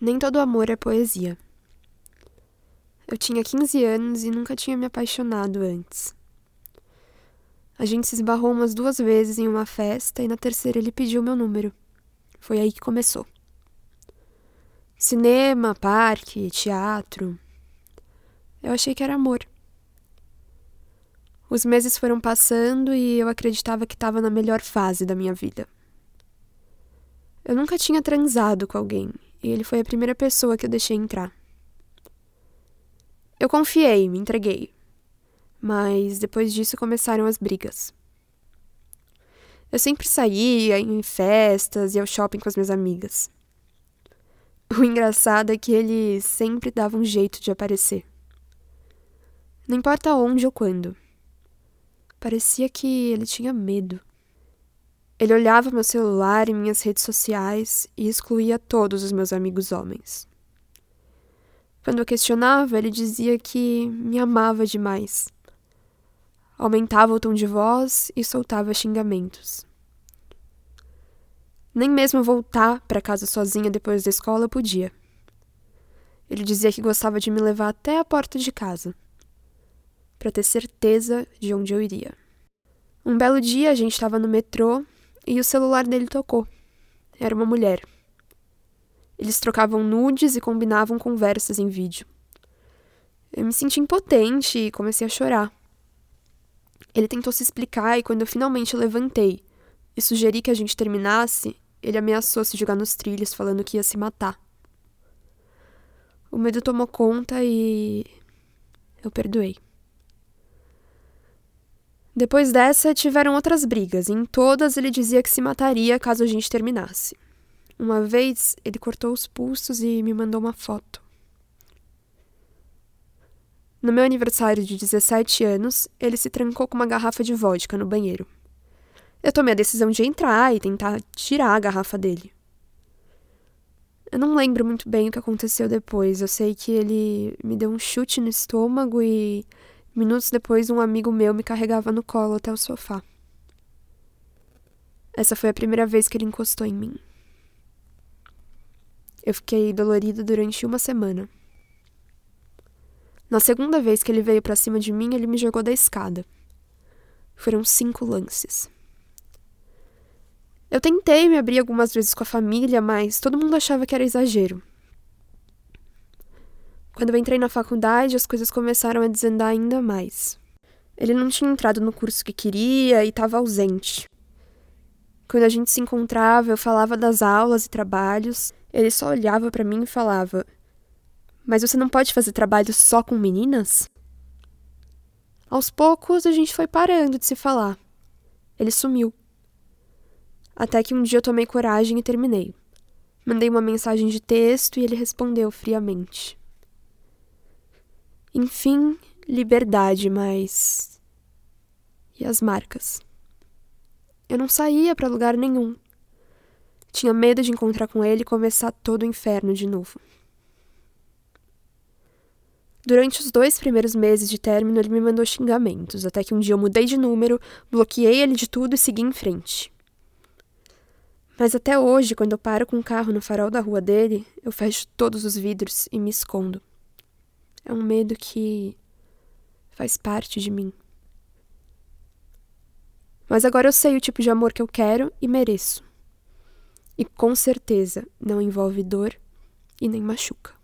Nem todo amor é poesia. Eu tinha 15 anos e nunca tinha me apaixonado antes. A gente se esbarrou umas duas vezes em uma festa e na terceira ele pediu meu número. Foi aí que começou. Cinema, parque, teatro. Eu achei que era amor. Os meses foram passando e eu acreditava que estava na melhor fase da minha vida. Eu nunca tinha transado com alguém e ele foi a primeira pessoa que eu deixei entrar. Eu confiei, me entreguei. Mas depois disso começaram as brigas. Eu sempre saía em festas e ao shopping com as minhas amigas. O engraçado é que ele sempre dava um jeito de aparecer. Não importa onde ou quando. Parecia que ele tinha medo. Ele olhava meu celular e minhas redes sociais e excluía todos os meus amigos homens. Quando eu questionava, ele dizia que me amava demais. Aumentava o tom de voz e soltava xingamentos. Nem mesmo voltar para casa sozinha depois da escola podia. Ele dizia que gostava de me levar até a porta de casa, para ter certeza de onde eu iria. Um belo dia a gente estava no metrô e o celular dele tocou. Era uma mulher. Eles trocavam nudes e combinavam conversas em vídeo. Eu me senti impotente e comecei a chorar. Ele tentou se explicar e quando eu finalmente levantei e sugeri que a gente terminasse, ele ameaçou se jogar nos trilhos, falando que ia se matar. O medo tomou conta e. eu perdoei. Depois dessa, tiveram outras brigas, e em todas ele dizia que se mataria caso a gente terminasse. Uma vez, ele cortou os pulsos e me mandou uma foto. No meu aniversário de 17 anos, ele se trancou com uma garrafa de vodka no banheiro. Eu tomei a decisão de entrar e tentar tirar a garrafa dele. Eu não lembro muito bem o que aconteceu depois. Eu sei que ele me deu um chute no estômago e Minutos depois, um amigo meu me carregava no colo até o sofá. Essa foi a primeira vez que ele encostou em mim. Eu fiquei dolorida durante uma semana. Na segunda vez que ele veio para cima de mim, ele me jogou da escada. Foram cinco lances. Eu tentei me abrir algumas vezes com a família, mas todo mundo achava que era exagero. Quando eu entrei na faculdade, as coisas começaram a desandar ainda mais. Ele não tinha entrado no curso que queria e estava ausente. Quando a gente se encontrava, eu falava das aulas e trabalhos, ele só olhava para mim e falava: Mas você não pode fazer trabalho só com meninas? Aos poucos a gente foi parando de se falar. Ele sumiu. Até que um dia eu tomei coragem e terminei. Mandei uma mensagem de texto e ele respondeu friamente. Enfim, liberdade, mas. E as marcas? Eu não saía para lugar nenhum. Tinha medo de encontrar com ele e começar todo o inferno de novo. Durante os dois primeiros meses de término, ele me mandou xingamentos, até que um dia eu mudei de número, bloqueei ele de tudo e segui em frente. Mas até hoje, quando eu paro com o carro no farol da rua dele, eu fecho todos os vidros e me escondo. É um medo que faz parte de mim. Mas agora eu sei o tipo de amor que eu quero e mereço. E com certeza não envolve dor e nem machuca.